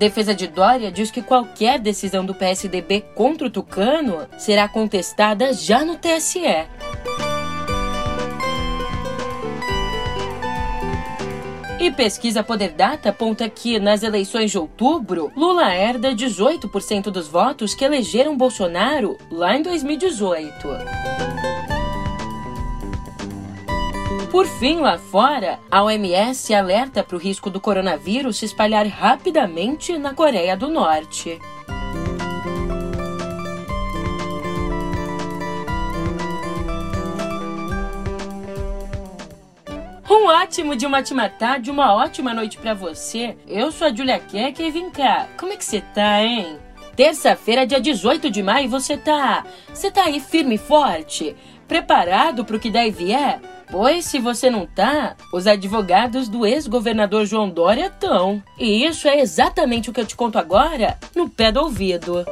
Defesa de Dória diz que qualquer decisão do PSDB contra o Tucano será contestada já no TSE. E pesquisa Poder Data aponta que, nas eleições de outubro, Lula herda 18% dos votos que elegeram Bolsonaro lá em 2018. Por fim, lá fora, a OMS alerta para o risco do coronavírus se espalhar rapidamente na Coreia do Norte. Um ótimo de uma tarde, uma ótima noite para você. Eu sou a Julia Keck e vem cá. Como é que você tá, hein? Terça-feira, dia 18 de maio, você tá. Você tá aí firme e forte? Preparado pro que deve é? Pois se você não tá, os advogados do ex-governador João Dória estão. E isso é exatamente o que eu te conto agora no pé do ouvido.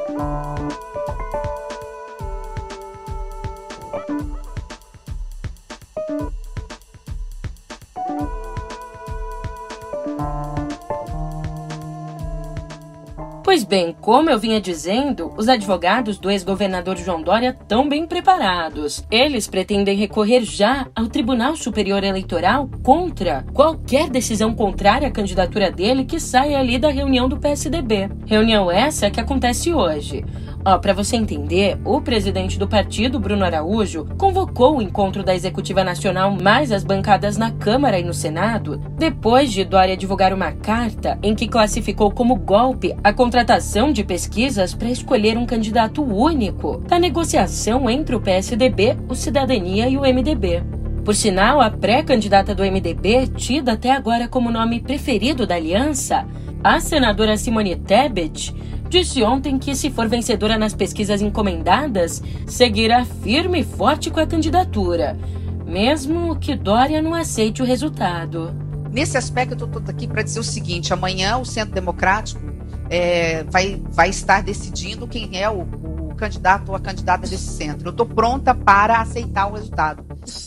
Bem, como eu vinha dizendo, os advogados do ex-governador João Dória estão bem preparados. Eles pretendem recorrer já ao Tribunal Superior Eleitoral contra qualquer decisão contrária à candidatura dele que saia ali da reunião do PSDB. Reunião essa que acontece hoje. Ó, para você entender, o presidente do partido, Bruno Araújo, convocou o encontro da Executiva Nacional mais as bancadas na Câmara e no Senado, depois de Dória divulgar uma carta em que classificou como golpe a contratação de pesquisas para escolher um candidato único da negociação entre o PSDB, o Cidadania e o MDB. Por sinal, a pré-candidata do MDB, tida até agora como nome preferido da aliança, a senadora Simone Tebet, disse ontem que, se for vencedora nas pesquisas encomendadas, seguirá firme e forte com a candidatura, mesmo que Dória não aceite o resultado. Nesse aspecto, eu estou aqui para dizer o seguinte: amanhã o Centro Democrático é, vai, vai estar decidindo quem é o, o candidato ou a candidata desse centro. Eu estou pronta para aceitar o resultado.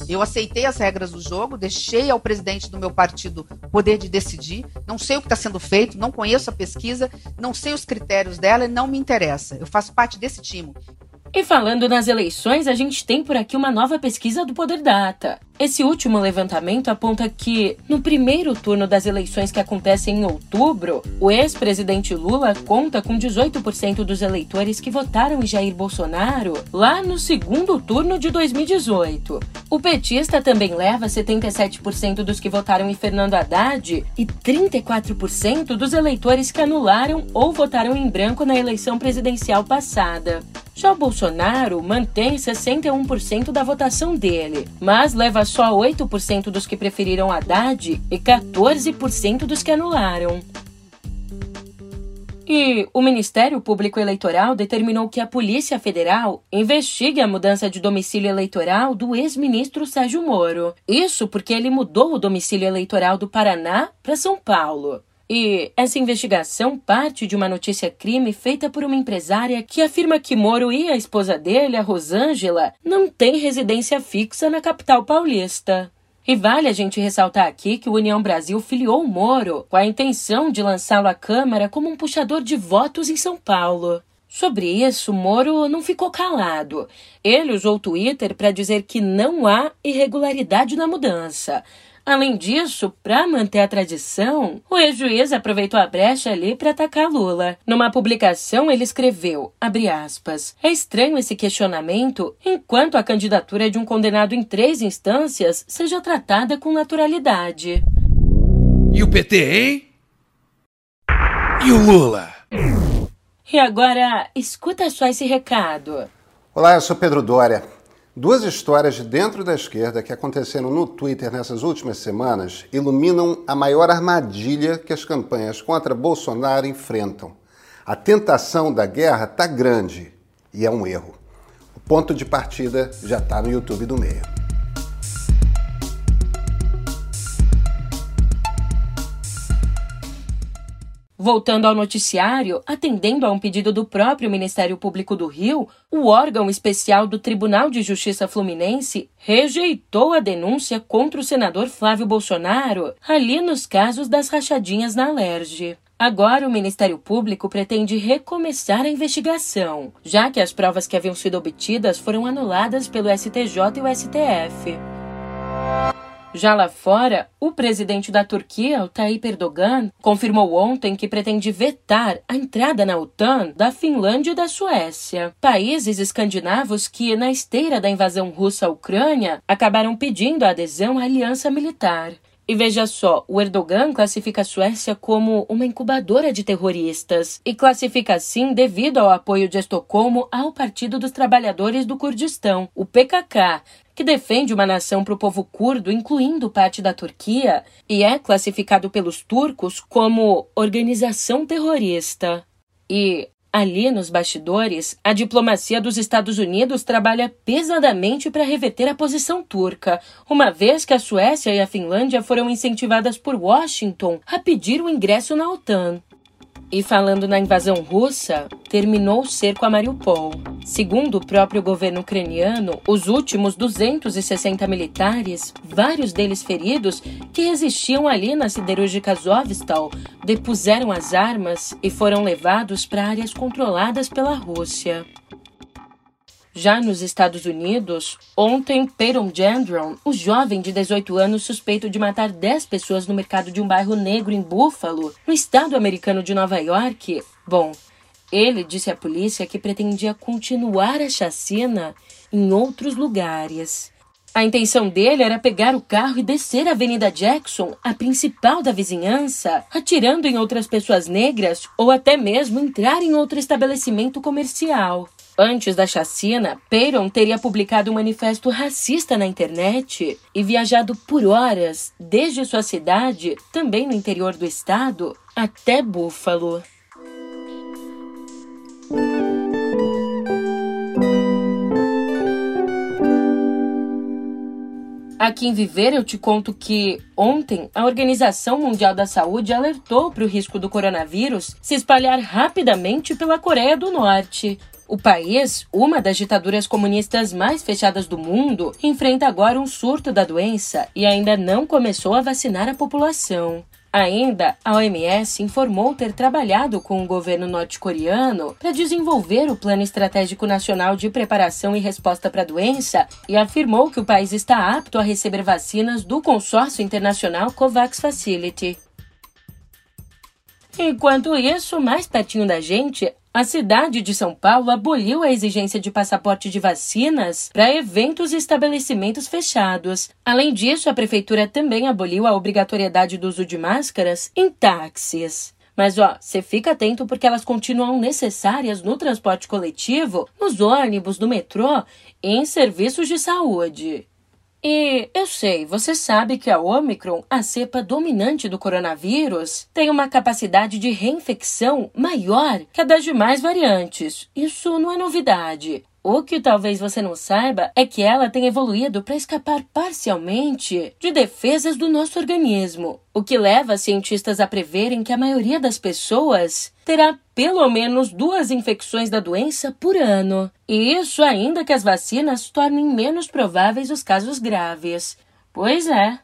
Eu aceitei as regras do jogo, deixei ao presidente do meu partido poder de decidir. Não sei o que está sendo feito, não conheço a pesquisa, não sei os critérios dela e não me interessa. Eu faço parte desse time. E falando nas eleições, a gente tem por aqui uma nova pesquisa do Poder Data. Esse último levantamento aponta que, no primeiro turno das eleições que acontecem em outubro, o ex-presidente Lula conta com 18% dos eleitores que votaram em Jair Bolsonaro lá no segundo turno de 2018. O petista também leva 77% dos que votaram em Fernando Haddad e 34% dos eleitores que anularam ou votaram em branco na eleição presidencial passada. Já o Bolsonaro mantém 61% da votação dele, mas leva só 8% dos que preferiram Haddad e 14% dos que anularam. E o Ministério Público Eleitoral determinou que a Polícia Federal investigue a mudança de domicílio eleitoral do ex-ministro Sérgio Moro. Isso porque ele mudou o domicílio eleitoral do Paraná para São Paulo. E essa investigação parte de uma notícia crime feita por uma empresária que afirma que Moro e a esposa dele, a Rosângela, não têm residência fixa na capital paulista. E vale a gente ressaltar aqui que o União Brasil filiou Moro com a intenção de lançá-lo à Câmara como um puxador de votos em São Paulo. Sobre isso, Moro não ficou calado. Ele usou o Twitter para dizer que não há irregularidade na mudança. Além disso, para manter a tradição, o ex-juiz aproveitou a brecha ali para atacar Lula. Numa publicação, ele escreveu, aspas, é estranho esse questionamento enquanto a candidatura de um condenado em três instâncias seja tratada com naturalidade. E o PT, hein? E o Lula? E agora, escuta só esse recado. Olá, eu sou Pedro Dória. Duas histórias de dentro da esquerda que aconteceram no Twitter nessas últimas semanas iluminam a maior armadilha que as campanhas contra Bolsonaro enfrentam. A tentação da guerra está grande e é um erro. O ponto de partida já está no YouTube do meio. Voltando ao noticiário, atendendo a um pedido do próprio Ministério Público do Rio, o órgão especial do Tribunal de Justiça Fluminense rejeitou a denúncia contra o senador Flávio Bolsonaro ali nos casos das rachadinhas na Alerj. Agora, o Ministério Público pretende recomeçar a investigação, já que as provas que haviam sido obtidas foram anuladas pelo STJ e o STF. Já lá fora, o presidente da Turquia, o Tayyip Erdogan, confirmou ontem que pretende vetar a entrada na OTAN da Finlândia e da Suécia, países escandinavos que, na esteira da invasão russa à Ucrânia, acabaram pedindo a adesão à aliança militar. E veja só, o Erdogan classifica a Suécia como uma incubadora de terroristas e classifica assim devido ao apoio de Estocolmo ao Partido dos Trabalhadores do Kurdistão, o PKK, que defende uma nação para o povo curdo, incluindo parte da Turquia, e é classificado pelos turcos como organização terrorista. E, ali nos bastidores, a diplomacia dos Estados Unidos trabalha pesadamente para reverter a posição turca, uma vez que a Suécia e a Finlândia foram incentivadas por Washington a pedir o ingresso na OTAN. E falando na invasão russa, terminou o cerco a Mariupol. Segundo o próprio governo ucraniano, os últimos 260 militares, vários deles feridos, que resistiam ali na siderúrgica Azovstal, depuseram as armas e foram levados para áreas controladas pela Rússia. Já nos Estados Unidos, ontem Peyton Gendron, um jovem de 18 anos suspeito de matar 10 pessoas no mercado de um bairro negro em Buffalo, no estado americano de Nova York, bom, ele disse à polícia que pretendia continuar a chacina em outros lugares. A intenção dele era pegar o carro e descer a Avenida Jackson, a principal da vizinhança, atirando em outras pessoas negras ou até mesmo entrar em outro estabelecimento comercial. Antes da chacina, Peyton teria publicado um manifesto racista na internet e viajado por horas desde sua cidade, também no interior do estado, até Buffalo. Aqui em Viver eu te conto que ontem a Organização Mundial da Saúde alertou para o risco do coronavírus se espalhar rapidamente pela Coreia do Norte. O país, uma das ditaduras comunistas mais fechadas do mundo, enfrenta agora um surto da doença e ainda não começou a vacinar a população. Ainda, a OMS informou ter trabalhado com o governo norte-coreano para desenvolver o Plano Estratégico Nacional de Preparação e Resposta para a Doença e afirmou que o país está apto a receber vacinas do consórcio internacional COVAX Facility. Enquanto isso, mais pertinho da gente, a cidade de São Paulo aboliu a exigência de passaporte de vacinas para eventos e estabelecimentos fechados. Além disso, a prefeitura também aboliu a obrigatoriedade do uso de máscaras em táxis. Mas ó, você fica atento porque elas continuam necessárias no transporte coletivo, nos ônibus, no metrô e em serviços de saúde. E eu sei, você sabe que a Omicron, a cepa dominante do coronavírus, tem uma capacidade de reinfecção maior que a das demais variantes. Isso não é novidade. O que talvez você não saiba é que ela tem evoluído para escapar parcialmente de defesas do nosso organismo, o que leva cientistas a preverem que a maioria das pessoas terá pelo menos duas infecções da doença por ano. E isso ainda que as vacinas tornem menos prováveis os casos graves. Pois é.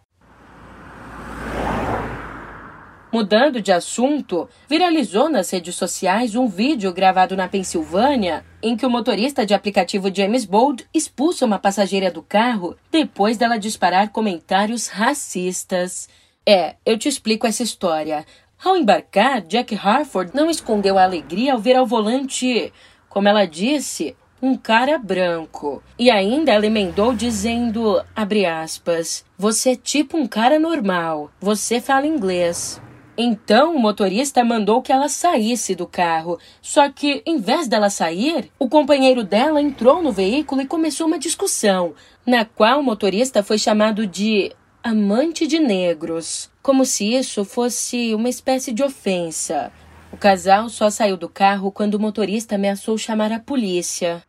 Mudando de assunto, viralizou nas redes sociais um vídeo gravado na Pensilvânia em que o motorista de aplicativo James Bold expulsa uma passageira do carro depois dela disparar comentários racistas. É, eu te explico essa história. Ao embarcar, Jack Harford não escondeu a alegria ao ver ao volante, como ela disse, um cara branco. E ainda ela emendou dizendo, abre aspas, você é tipo um cara normal, você fala inglês. Então o motorista mandou que ela saísse do carro. Só que, em vez dela sair, o companheiro dela entrou no veículo e começou uma discussão, na qual o motorista foi chamado de amante de negros, como se isso fosse uma espécie de ofensa. O casal só saiu do carro quando o motorista ameaçou chamar a polícia.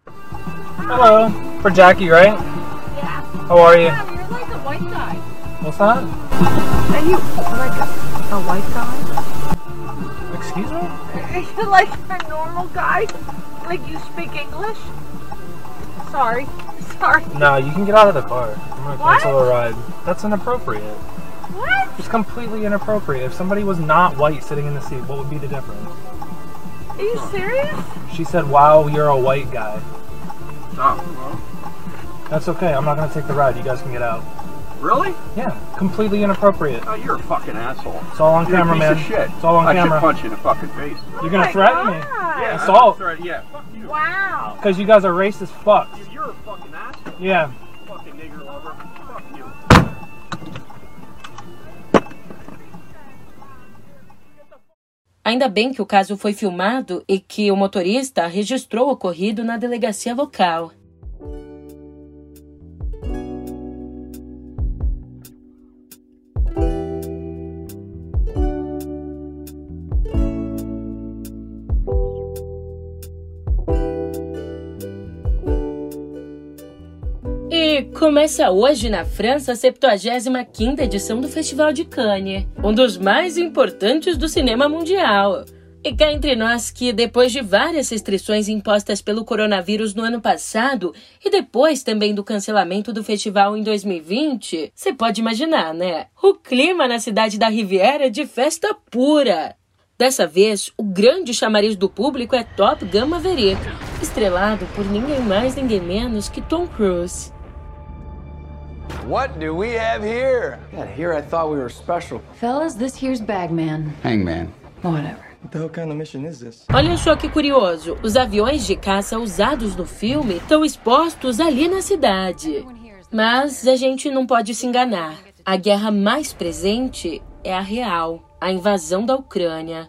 Hello, for Jackie, right? Yeah. How are you? Yeah, you're like a white guy. What's that? Are you like a, a white guy? Excuse me? Are you like a normal guy? Like you speak English? Sorry. Sorry. No, you can get out of the car. I'm gonna What? cancel a ride. That's inappropriate. What? It's completely inappropriate. If somebody was not white sitting in the seat, what would be the difference? Are you serious? She said, "Wow, you're a white guy." Oh, well, That's okay. I'm not gonna take the ride. You guys can get out. Really? Yeah, completely inappropriate. Oh, you're a fucking asshole. It's all on You're camera, a piece man. of shit. It's all on I camera. should punch you in the fucking face. You're gonna my threaten me? God. Yeah, Assault. I'm sorry, Yeah, fuck you. Wow. Because you guys are racist fucks. Dude, You're a fucking asshole. Yeah. Fucking nigger lover. Fuck you. Ainda bem que o caso foi filmado e que o motorista registrou o ocorrido na delegacia local. Começa hoje na França a 75ª edição do Festival de Cannes, um dos mais importantes do cinema mundial. E cá entre nós que, depois de várias restrições impostas pelo coronavírus no ano passado e depois também do cancelamento do festival em 2020, você pode imaginar, né? O clima na cidade da Riviera é de festa pura. Dessa vez, o grande chamariz do público é Top Gun Maverick, estrelado por ninguém mais ninguém menos que Tom Cruise. What do we have here? God, here I thought we were special. Fellas, this here's Bagman. Hangman. Whatever. What the hell kind of mission is this? Olha só que curioso, os aviões de caça usados no filme estão expostos ali na cidade. Mas a gente não pode se enganar. A guerra mais presente é a real, a invasão da Ucrânia.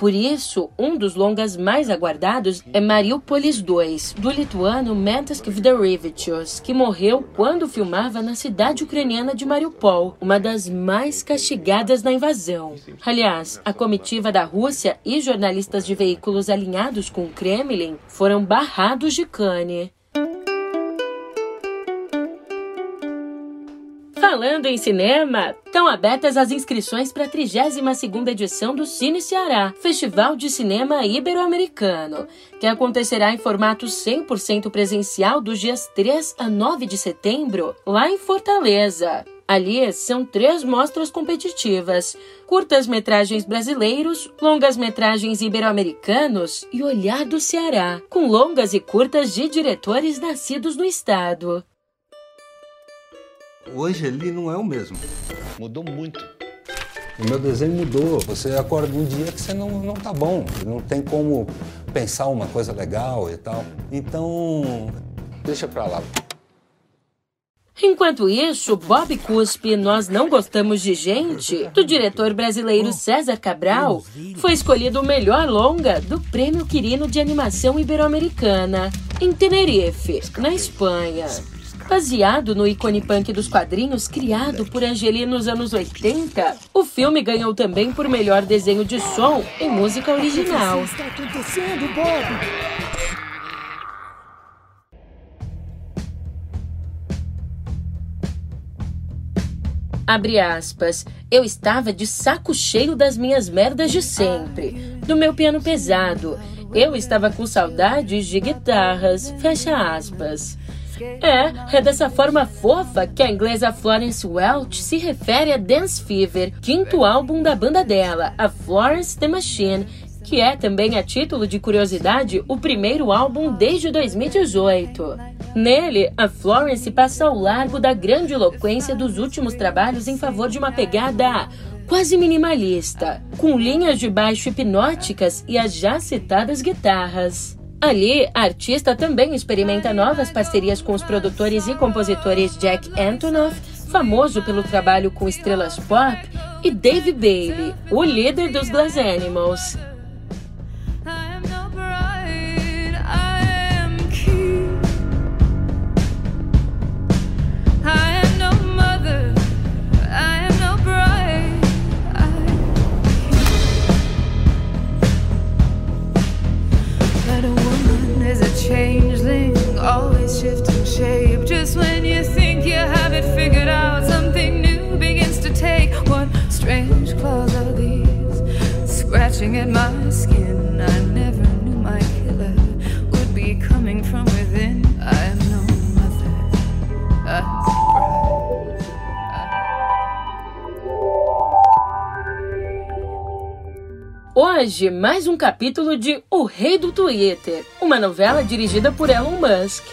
Por isso, um dos longas mais aguardados é Mariupolis 2, do lituano Mentas Kvidarevičius, que morreu quando filmava na cidade ucraniana de Mariupol, uma das mais castigadas na invasão. Aliás, a comitiva da Rússia e jornalistas de veículos alinhados com o Kremlin foram barrados de Cannes. Falando em cinema, estão abertas as inscrições para a 32ª edição do Cine Ceará, Festival de Cinema Ibero-Americano, que acontecerá em formato 100% presencial dos dias 3 a 9 de setembro, lá em Fortaleza. Ali são três mostras competitivas: curtas-metragens brasileiros, longas-metragens ibero-americanos e Olhar do Ceará, com longas e curtas de diretores nascidos no estado. Hoje ele não é o mesmo. Mudou muito. O meu desenho mudou. Você acorda um dia que você não, não tá bom. Não tem como pensar uma coisa legal e tal. Então, deixa pra lá. Enquanto isso, Bob Cuspe, Nós Não Gostamos de Gente, do diretor brasileiro César Cabral, foi escolhido o melhor longa do Prêmio Quirino de Animação Ibero-Americana, em Tenerife, na Espanha. Baseado no ícone punk dos quadrinhos criado por Angeli nos anos 80, o filme ganhou também por melhor desenho de som e música original. Abre aspas. Eu estava de saco cheio das minhas merdas de sempre, do meu piano pesado. Eu estava com saudades de guitarras. Fecha aspas. É, é dessa forma fofa que a inglesa Florence Welch se refere a Dance Fever, quinto álbum da banda dela, a Florence the Machine, que é também, a título de curiosidade, o primeiro álbum desde 2018. Nele, a Florence passa ao largo da grande eloquência dos últimos trabalhos em favor de uma pegada quase minimalista, com linhas de baixo hipnóticas e as já citadas guitarras. Ali, a artista também experimenta novas parcerias com os produtores e compositores Jack Antonoff, famoso pelo trabalho com estrelas pop, e Dave Bailey, o líder dos Glass Animals. Changeling, always shifting shape. Just when you think you have it figured out, something new begins to take. What strange claws are these? Scratching at my skin. I never knew my killer would be coming from within. Hoje, mais um capítulo de O Rei do Twitter, uma novela dirigida por Elon Musk.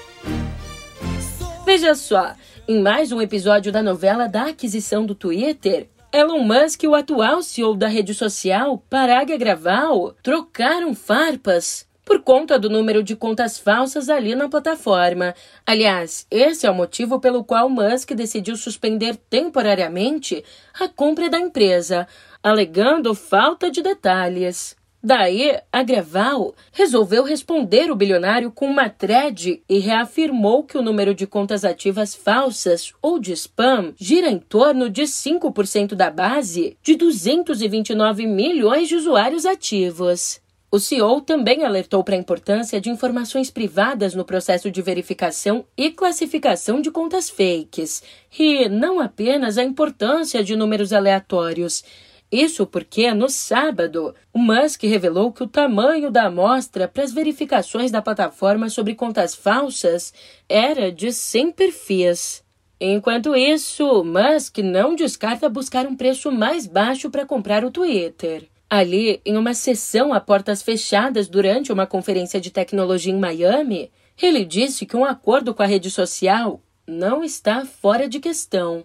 Veja só, em mais um episódio da novela da aquisição do Twitter, Elon Musk o atual CEO da rede social, Parag Agrawal, trocaram farpas por conta do número de contas falsas ali na plataforma. Aliás, esse é o motivo pelo qual Musk decidiu suspender temporariamente a compra da empresa, alegando falta de detalhes. Daí, a Greval resolveu responder o bilionário com uma thread e reafirmou que o número de contas ativas falsas ou de spam gira em torno de 5% da base de 229 milhões de usuários ativos. O CEO também alertou para a importância de informações privadas no processo de verificação e classificação de contas fakes, e não apenas a importância de números aleatórios. Isso porque, no sábado, o Musk revelou que o tamanho da amostra para as verificações da plataforma sobre contas falsas era de 100 perfis. Enquanto isso, Musk não descarta buscar um preço mais baixo para comprar o Twitter. Ali, em uma sessão a portas fechadas durante uma conferência de tecnologia em Miami, ele disse que um acordo com a rede social não está fora de questão.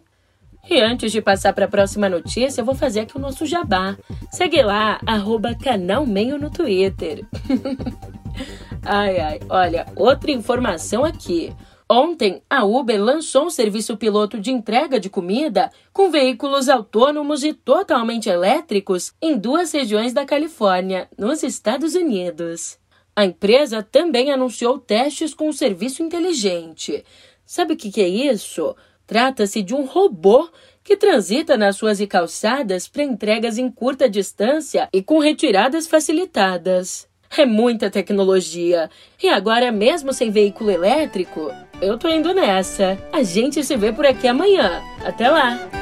E antes de passar para a próxima notícia, eu vou fazer aqui o nosso jabá. Segue lá, arroba canal Meio no Twitter. ai, ai, olha, outra informação aqui. Ontem, a Uber lançou um serviço piloto de entrega de comida com veículos autônomos e totalmente elétricos em duas regiões da Califórnia, nos Estados Unidos. A empresa também anunciou testes com um serviço inteligente. Sabe o que, é isso? Trata-se de um robô que transita nas ruas e calçadas para entregas em curta distância e com retiradas facilitadas. É muita tecnologia. E agora, mesmo sem veículo elétrico, eu tô indo nessa. A gente se vê por aqui amanhã. Até lá!